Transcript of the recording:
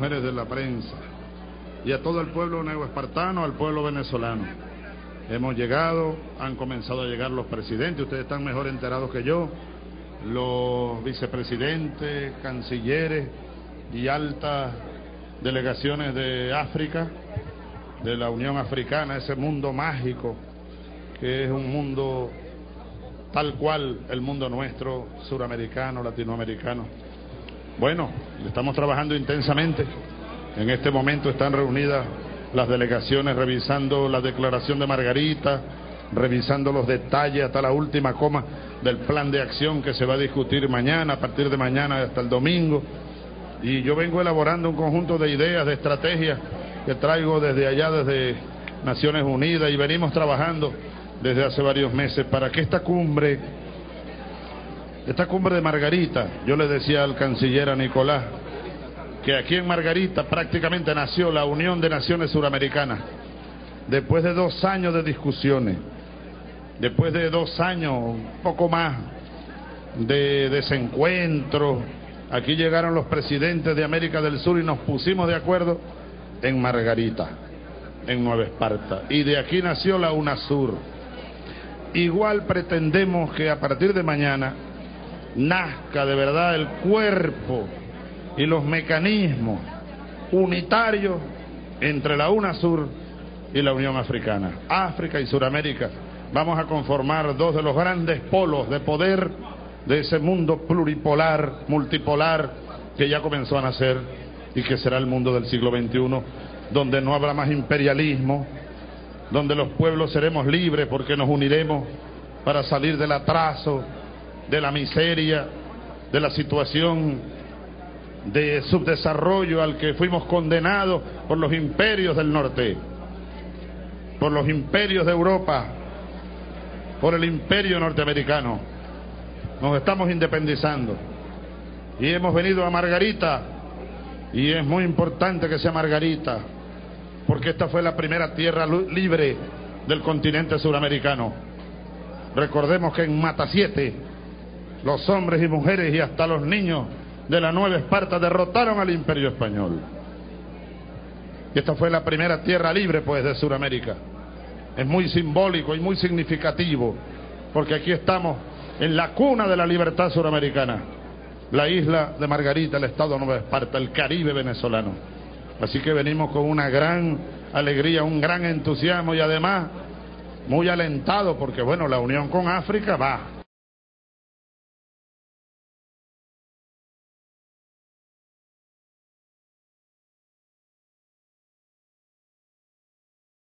mujeres de la prensa y a todo el pueblo neoespartano, al pueblo venezolano. Hemos llegado, han comenzado a llegar los presidentes, ustedes están mejor enterados que yo, los vicepresidentes, cancilleres y altas delegaciones de África, de la Unión Africana, ese mundo mágico que es un mundo tal cual el mundo nuestro, suramericano, latinoamericano. Bueno, estamos trabajando intensamente. En este momento están reunidas las delegaciones revisando la declaración de Margarita, revisando los detalles hasta la última coma del plan de acción que se va a discutir mañana, a partir de mañana hasta el domingo. Y yo vengo elaborando un conjunto de ideas, de estrategias que traigo desde allá, desde Naciones Unidas, y venimos trabajando desde hace varios meses para que esta cumbre, esta cumbre de Margarita, yo le decía al canciller a Nicolás, que aquí en Margarita prácticamente nació la Unión de Naciones Suramericanas, después de dos años de discusiones, después de dos años, un poco más, de desencuentros, aquí llegaron los presidentes de América del Sur y nos pusimos de acuerdo en Margarita, en Nueva Esparta, y de aquí nació la UNASUR. Igual pretendemos que a partir de mañana nazca de verdad el cuerpo y los mecanismos unitarios entre la UNASUR y la Unión Africana. África y Suramérica vamos a conformar dos de los grandes polos de poder de ese mundo pluripolar, multipolar, que ya comenzó a nacer y que será el mundo del siglo XXI, donde no habrá más imperialismo, donde los pueblos seremos libres porque nos uniremos para salir del atraso, de la miseria, de la situación de subdesarrollo al que fuimos condenados por los imperios del norte, por los imperios de Europa, por el imperio norteamericano. Nos estamos independizando y hemos venido a Margarita y es muy importante que sea Margarita porque esta fue la primera tierra libre del continente suramericano. Recordemos que en Mata Siete, los hombres y mujeres y hasta los niños de la Nueva Esparta derrotaron al imperio español. Y esta fue la primera tierra libre, pues, de Sudamérica. Es muy simbólico y muy significativo, porque aquí estamos en la cuna de la libertad suramericana, la isla de Margarita, el estado de Nueva Esparta, el Caribe venezolano. Así que venimos con una gran alegría, un gran entusiasmo y además muy alentado porque bueno, la unión con África va.